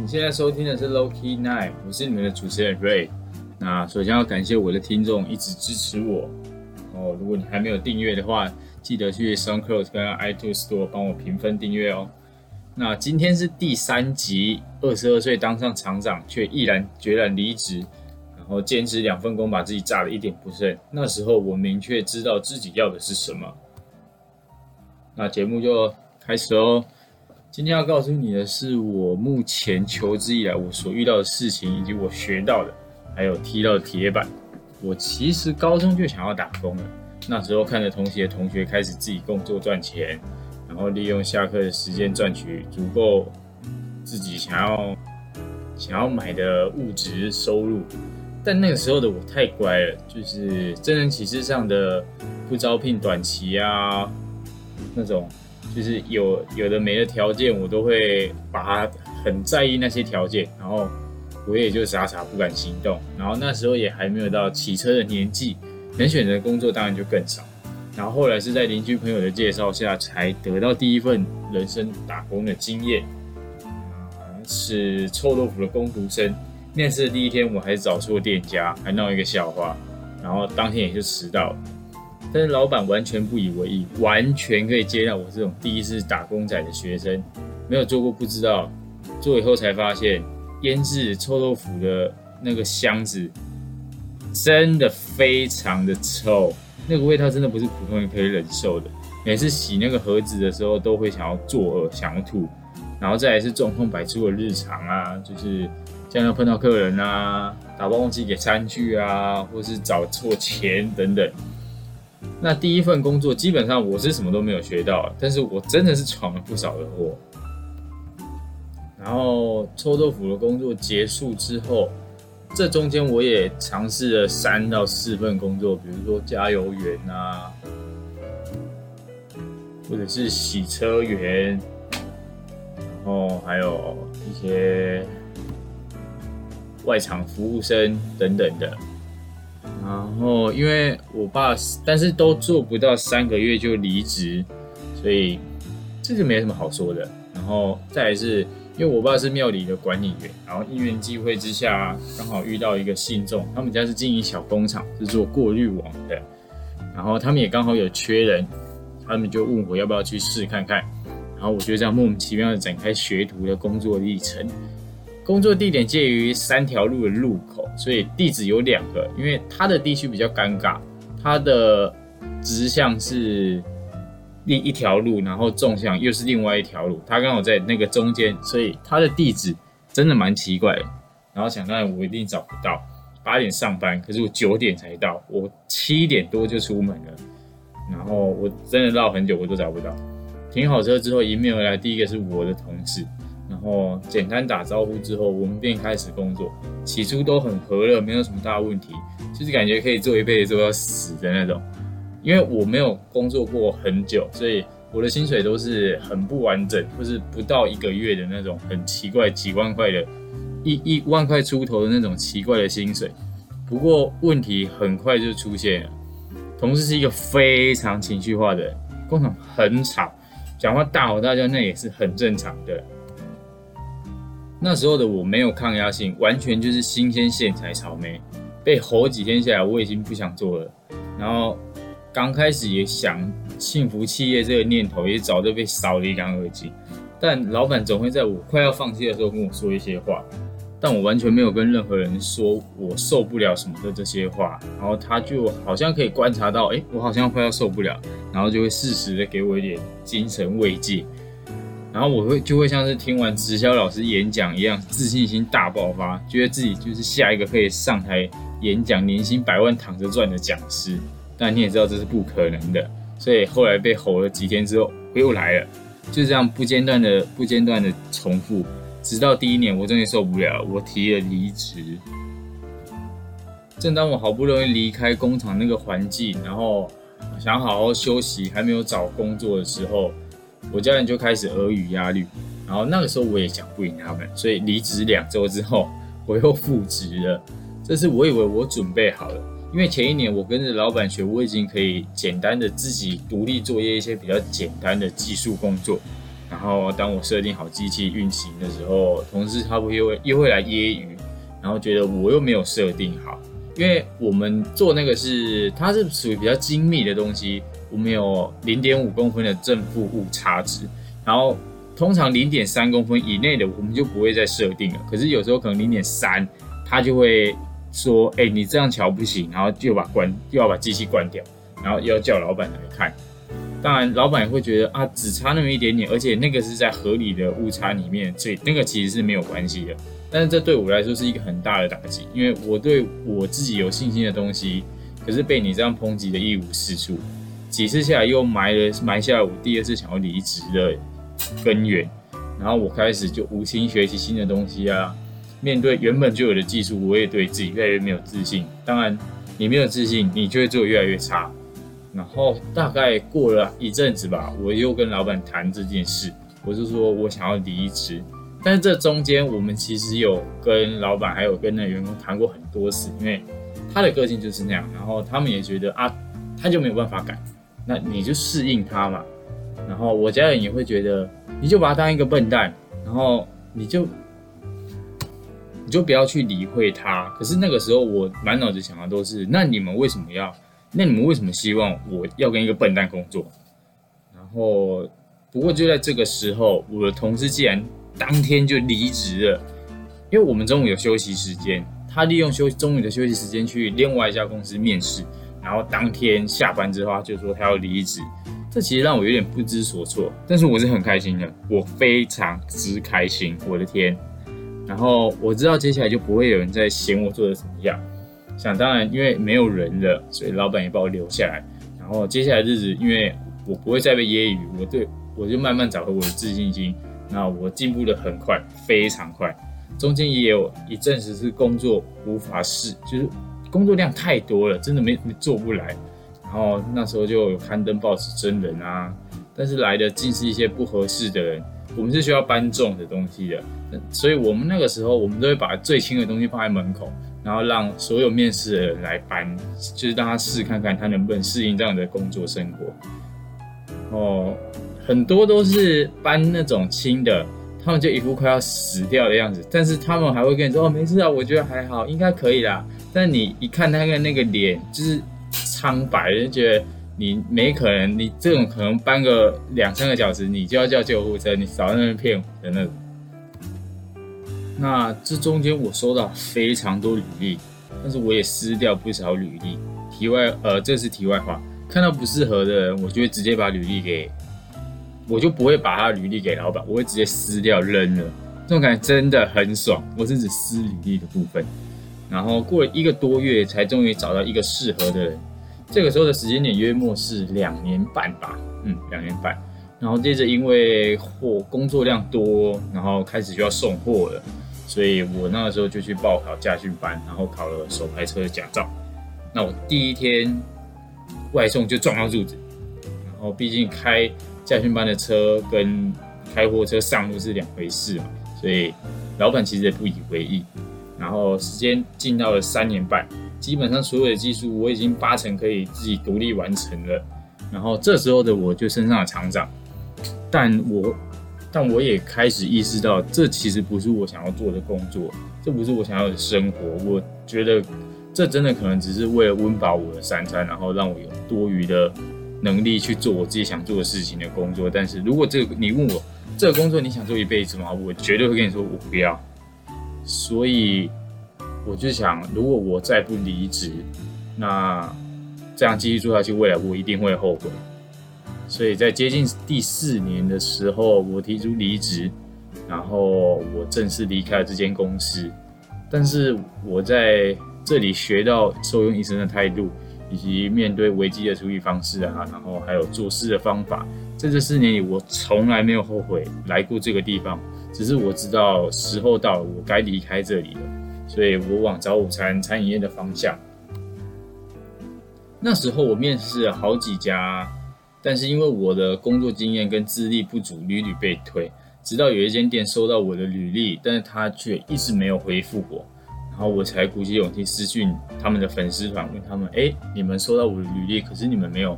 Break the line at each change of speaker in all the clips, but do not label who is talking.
你现在收听的是 Low Key Night，我是你们的主持人 Ray。那首先要感谢我的听众一直支持我。哦，如果你还没有订阅的话，记得去 SoundCloud 跟 iTunes Store 帮我评分订阅哦。那今天是第三集，二十二岁当上厂长，却毅然决然离职，然后兼职两份工，把自己炸得一点不剩。那时候我明确知道自己要的是什么。那节目就开始哦。今天要告诉你的是，我目前求职以来我所遇到的事情，以及我学到的，还有踢到的铁板。我其实高中就想要打工了，那时候看着同学同学开始自己工作赚钱，然后利用下课的时间赚取足够自己想要想要买的物质收入。但那个时候的我太乖了，就是真人启事上的不招聘短期啊那种。就是有有的没的条件，我都会把它很在意那些条件，然后我也就傻傻不敢行动。然后那时候也还没有到骑车的年纪，能选择工作当然就更少。然后后来是在邻居朋友的介绍下，才得到第一份人生打工的经验，是臭豆腐的工读生。面试的第一天，我还找错店家，还闹一个笑话，然后当天也就迟到了。但是老板完全不以为意，完全可以接纳我这种第一次打工仔的学生，没有做过不知道，做以后才发现，腌制臭豆腐的那个箱子真的非常的臭，那个味道真的不是普通人可以忍受的。每次洗那个盒子的时候，都会想要作呕，想要吐。然后再来是状况百出的日常啊，就是像要碰到客人啊，打包忘记给餐具啊，或是找错钱等等。那第一份工作基本上我是什么都没有学到，但是我真的是闯了不少的祸。然后臭豆腐的工作结束之后，这中间我也尝试了三到四份工作，比如说加油员啊，或者是洗车员，然后还有一些外场服务生等等的。然后，因为我爸，但是都做不到三个月就离职，所以这就没什么好说的。然后再来是，因为我爸是庙里的管理员，然后因缘际会之下，刚好遇到一个信众，他们家是经营小工厂，是做过滤网的，然后他们也刚好有缺人，他们就问我要不要去试看看。然后我就这样莫名其妙的展开学徒的工作历程。工作地点介于三条路的路口，所以地址有两个。因为它的地区比较尴尬，它的直向是另一条路，然后纵向又是另外一条路，它刚好在那个中间，所以它的地址真的蛮奇怪的。然后想当然我一定找不到，八点上班，可是我九点才到，我七点多就出门了，然后我真的绕很久我都找不到。停好车之后，迎面而来第一个是我的同事。然后简单打招呼之后，我们便开始工作。起初都很和乐，没有什么大问题，就是感觉可以做一辈子做到死的那种。因为我没有工作过很久，所以我的薪水都是很不完整，或是不到一个月的那种很奇怪几万块的，一一万块出头的那种奇怪的薪水。不过问题很快就出现了，同事是一个非常情绪化的人，工厂很吵，讲话大吼大叫，那也是很正常的。那时候的我没有抗压性，完全就是新鲜现采草莓，被吼几天下来，我已经不想做了。然后刚开始也想幸福企业这个念头，也早就被扫得一干二净。但老板总会在我快要放弃的时候跟我说一些话，但我完全没有跟任何人说我受不了什么的这些话。然后他就好像可以观察到，哎，我好像快要受不了，然后就会适时的给我一点精神慰藉。然后我会就会像是听完直销老师演讲一样，自信心大爆发，觉得自己就是下一个可以上台演讲、年薪百万躺着赚的讲师。但你也知道这是不可能的，所以后来被吼了几天之后，我又来了，就这样不间断的、不间断的重复，直到第一年我终于受不了，我提了离职。正当我好不容易离开工厂那个环境，然后想好好休息，还没有找工作的时候。我家人就开始耳语压力，然后那个时候我也讲不赢他们，所以离职两周之后，我又复职了。这是我以为我准备好了，因为前一年我跟着老板学，我已经可以简单的自己独立作业一些比较简单的技术工作，然后当我设定好机器运行的时候，同事他会又会又会来揶揄，然后觉得我又没有设定好，因为我们做那个是它是属于比较精密的东西，我们有零点五公分的正负误差值，然后通常零点三公分以内的我们就不会再设定了，可是有时候可能零点三，它就会说，哎，你这样瞧不行，然后就把关又要把机器关掉，然后要叫老板来看。当然，老板也会觉得啊，只差那么一点点，而且那个是在合理的误差里面，所以那个其实是没有关系的。但是这对我来说是一个很大的打击，因为我对我自己有信心的东西，可是被你这样抨击的一无是处。几次下来，又埋了埋下了我第二次想要离职的根源。然后我开始就无心学习新的东西啊，面对原本就有的技术，我也对自己越来越没有自信。当然，你没有自信，你就会做越来越差。然后大概过了一阵子吧，我又跟老板谈这件事，我就说我想要离职。但是这中间我们其实有跟老板还有跟那员工谈过很多次，因为他的个性就是那样，然后他们也觉得啊，他就没有办法改，那你就适应他嘛。然后我家人也会觉得，你就把他当一个笨蛋，然后你就你就不要去理会他。可是那个时候我满脑子想的都是，那你们为什么要？那你们为什么希望我要跟一个笨蛋工作？然后，不过就在这个时候，我的同事竟然当天就离职了，因为我们中午有休息时间，他利用休中午的休息时间去另外一家公司面试，然后当天下班之后他就说他要离职，这其实让我有点不知所措，但是我是很开心的，我非常之开心，我的天！然后我知道接下来就不会有人再嫌我做的怎么样。想当然，因为没有人了，所以老板也把我留下来。然后接下来日子，因为我不会再被揶揄，我对我就慢慢找回我的自信心。那我进步的很快，非常快。中间也有一阵子是工作无法适，就是工作量太多了，真的没做不来。然后那时候就有刊登报纸真人啊，但是来的尽是一些不合适的人。我们是需要搬重的东西的，所以我们那个时候我们都会把最轻的东西放在门口。然后让所有面试的人来搬，就是让他试看看他能不能适应这样的工作生活。哦，很多都是搬那种轻的，他们就一副快要死掉的样子，但是他们还会跟你说：“哦，没事啊，我觉得还好，应该可以啦。”但你一看他的那个脸，就是苍白，就觉得你没可能，你这种可能搬个两三个小时，你就要叫救护车，你少在那边骗我的那种。那这中间我收到非常多履历，但是我也撕掉不少履历。题外，呃，这是题外话。看到不适合的人，我就会直接把履历给，我就不会把他履历给老板，我会直接撕掉扔了。这种感觉真的很爽。我是指撕履历的部分。然后过了一个多月，才终于找到一个适合的人。这个时候的时间点约莫是两年半吧，嗯，两年半。然后接着因为货工作量多，然后开始就要送货了。所以我那个时候就去报考驾训班，然后考了手排车的驾照。那我第一天外送就撞到柱子，然后毕竟开 驾训班的车跟开货车上路是两回事嘛，所以老板其实也不以为意。然后时间进到了三年半，基本上所有的技术我已经八成可以自己独立完成了。然后这时候的我就升上了厂长，但我。但我也开始意识到，这其实不是我想要做的工作，这不是我想要的生活。我觉得这真的可能只是为了温饱我的三餐，然后让我有多余的能力去做我自己想做的事情的工作。但是如果这个你问我这个工作你想做一辈子吗？我绝对会跟你说我不要。所以我就想，如果我再不离职，那这样继续做下去，未来我一定会后悔。所以在接近第四年的时候，我提出离职，然后我正式离开了这间公司。但是我在这里学到受用一生的态度，以及面对危机的处理方式啊，然后还有做事的方法。在这四年里，我从来没有后悔来过这个地方，只是我知道时候到了，我该离开这里了。所以我往早午餐餐饮业的方向。那时候我面试了好几家。但是因为我的工作经验跟资历不足，屡屡被推。直到有一间店收到我的履历，但是他却一直没有回复我，然后我才鼓起勇气私讯他们的粉丝团，问他们：哎，你们收到我的履历，可是你们没有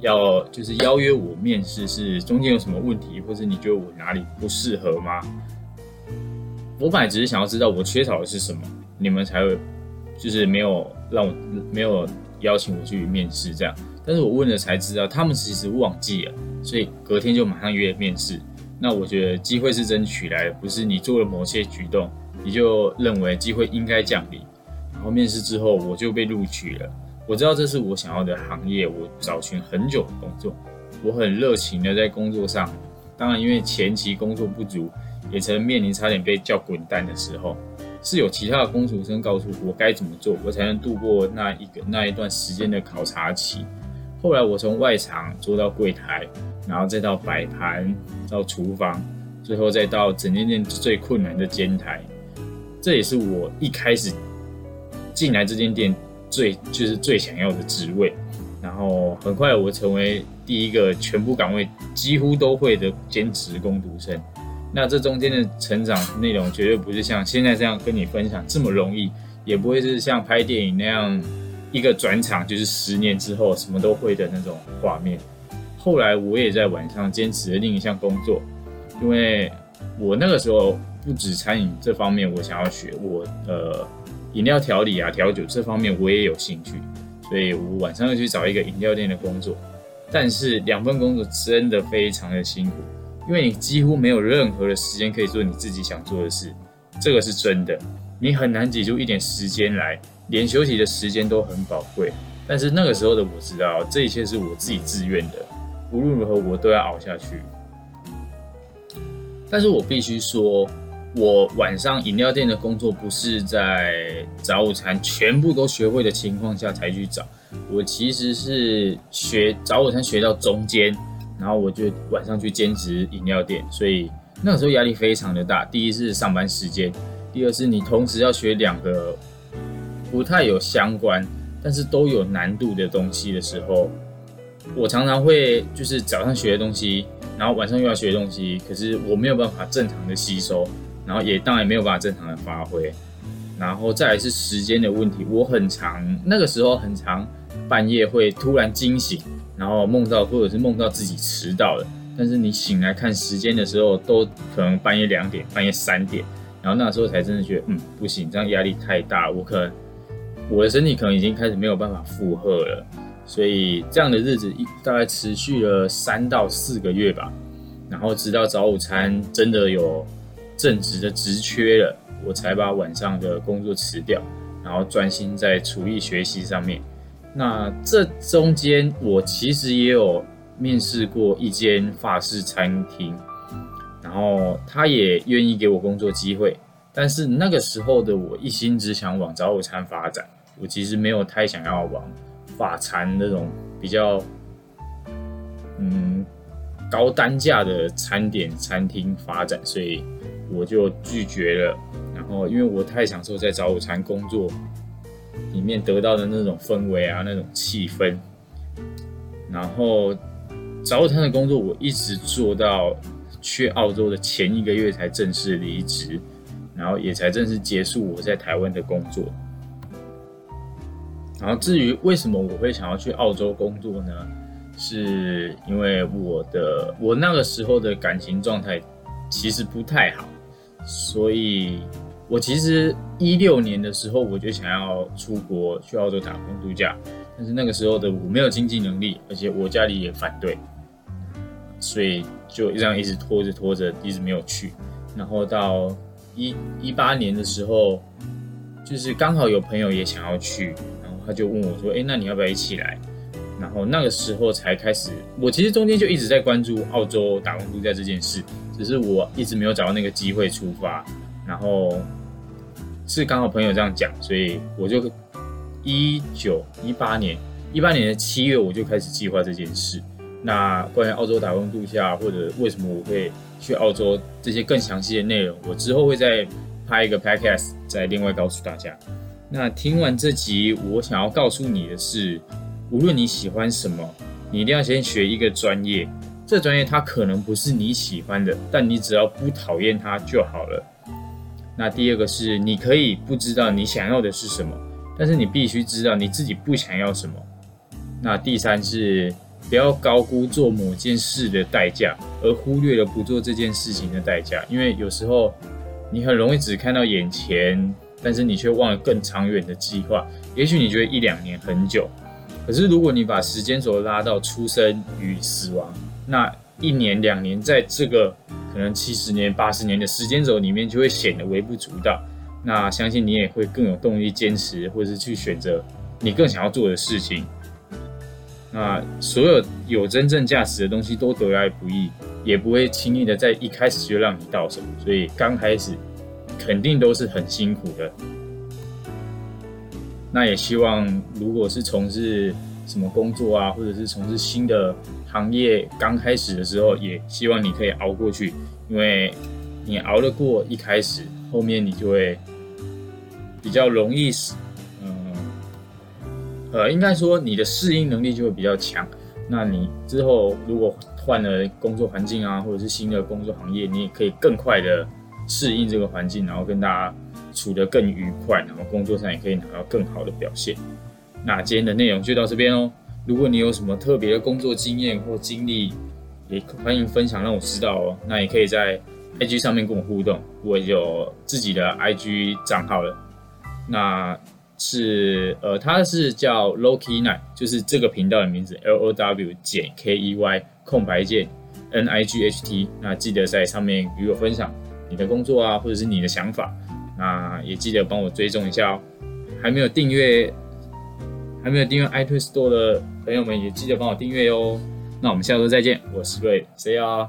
要就是邀约我面试，是中间有什么问题，或者你觉得我哪里不适合吗？我本来只是想要知道我缺少的是什么，你们才会就是没有让我没有邀请我去面试这样。但是我问了才知道，他们其实忘记了，所以隔天就马上约面试。那我觉得机会是争取来的，不是你做了某些举动，你就认为机会应该降临。然后面试之后我就被录取了。我知道这是我想要的行业，我找寻很久的工作，我很热情的在工作上。当然，因为前期工作不足，也曾面临差点被叫滚蛋的时候，是有其他的工读生告诉我该怎么做，我才能度过那一个那一段时间的考察期。后来我从外场做到柜台，然后再到摆盘，到厨房，最后再到整间店最困难的煎台。这也是我一开始进来这间店。最就是最想要的职位，然后很快我成为第一个全部岗位几乎都会的兼职工读生。那这中间的成长内容绝对不是像现在这样跟你分享这么容易，也不会是像拍电影那样一个转场就是十年之后什么都会的那种画面。后来我也在晚上坚持了另一项工作，因为我那个时候不止餐饮这方面我想要学，我呃。饮料调理啊，调酒这方面我也有兴趣，所以我晚上要去找一个饮料店的工作。但是两份工作真的非常的辛苦，因为你几乎没有任何的时间可以做你自己想做的事，这个是真的。你很难挤出一点时间来，连休息的时间都很宝贵。但是那个时候的我知道，这一切是我自己自愿的，无论如何我都要熬下去。但是我必须说。我晚上饮料店的工作不是在早午餐全部都学会的情况下才去找，我其实是学早午餐学到中间，然后我就晚上去兼职饮料店，所以那个时候压力非常的大。第一是上班时间，第二是你同时要学两个不太有相关，但是都有难度的东西的时候，我常常会就是早上学的东西，然后晚上又要学东西，可是我没有办法正常的吸收。然后也当然没有办法正常的发挥，然后再来是时间的问题。我很长那个时候很长，半夜会突然惊醒，然后梦到或者是梦到自己迟到了。但是你醒来看时间的时候，都可能半夜两点、半夜三点。然后那时候才真的觉得，嗯，不行，这样压力太大，我可能我的身体可能已经开始没有办法负荷了。所以这样的日子一大概持续了三到四个月吧。然后直到早午餐真的有。正职的职缺了，我才把晚上的工作辞掉，然后专心在厨艺学习上面。那这中间，我其实也有面试过一间法式餐厅，然后他也愿意给我工作机会。但是那个时候的我一心只想往早午餐发展，我其实没有太想要往法餐那种比较嗯高单价的餐点餐厅发展，所以。我就拒绝了，然后因为我太享受在早午餐工作里面得到的那种氛围啊，那种气氛。然后早午餐的工作我一直做到去澳洲的前一个月才正式离职，然后也才正式结束我在台湾的工作。然后至于为什么我会想要去澳洲工作呢？是因为我的我那个时候的感情状态其实不太好。所以，我其实一六年的时候我就想要出国去澳洲打工度假，但是那个时候的我没有经济能力，而且我家里也反对，所以就这样一直拖着拖着，一直没有去。然后到一一八年的时候，就是刚好有朋友也想要去，然后他就问我说：“哎，那你要不要一起来？”然后那个时候才开始，我其实中间就一直在关注澳洲打工度假这件事。只是我一直没有找到那个机会出发，然后是刚好朋友这样讲，所以我就一九一八年一八年的七月我就开始计划这件事。那关于澳洲打工度假或者为什么我会去澳洲这些更详细的内容，我之后会再拍一个 podcast 再另外告诉大家。那听完这集，我想要告诉你的是，无论你喜欢什么，你一定要先学一个专业。这专业它可能不是你喜欢的，但你只要不讨厌它就好了。那第二个是，你可以不知道你想要的是什么，但是你必须知道你自己不想要什么。那第三是，不要高估做某件事的代价，而忽略了不做这件事情的代价。因为有时候你很容易只看到眼前，但是你却忘了更长远的计划。也许你觉得一两年很久，可是如果你把时间轴拉到出生与死亡，那一年两年在这个可能七十年、八十年的时间轴里面，就会显得微不足道。那相信你也会更有动力坚持，或者是去选择你更想要做的事情。那所有有真正价值的东西都得来不易，也不会轻易的在一开始就让你到手，所以刚开始肯定都是很辛苦的。那也希望，如果是从事什么工作啊，或者是从事新的行业，刚开始的时候，也希望你可以熬过去，因为你熬得过一开始，后面你就会比较容易。嗯呃，应该说你的适应能力就会比较强。那你之后如果换了工作环境啊，或者是新的工作行业，你也可以更快的适应这个环境，然后跟大家处得更愉快，然后工作上也可以拿到更好的表现。那今天的内容就到这边哦。如果你有什么特别的工作经验或经历，也欢迎分享让我知道哦。那也可以在 IG 上面跟我互动，我有自己的 IG 账号了。那。是，呃，它是叫 Loki Night，就是这个频道的名字，L O W 减 K E Y 空白键 N I G H T。那记得在上面与我分享你的工作啊，或者是你的想法。那也记得帮我追踪一下哦。还没有订阅，还没有订阅 iTunes Store 的朋友们，也记得帮我订阅哟。那我们下周再见，我是瑞，谁啊？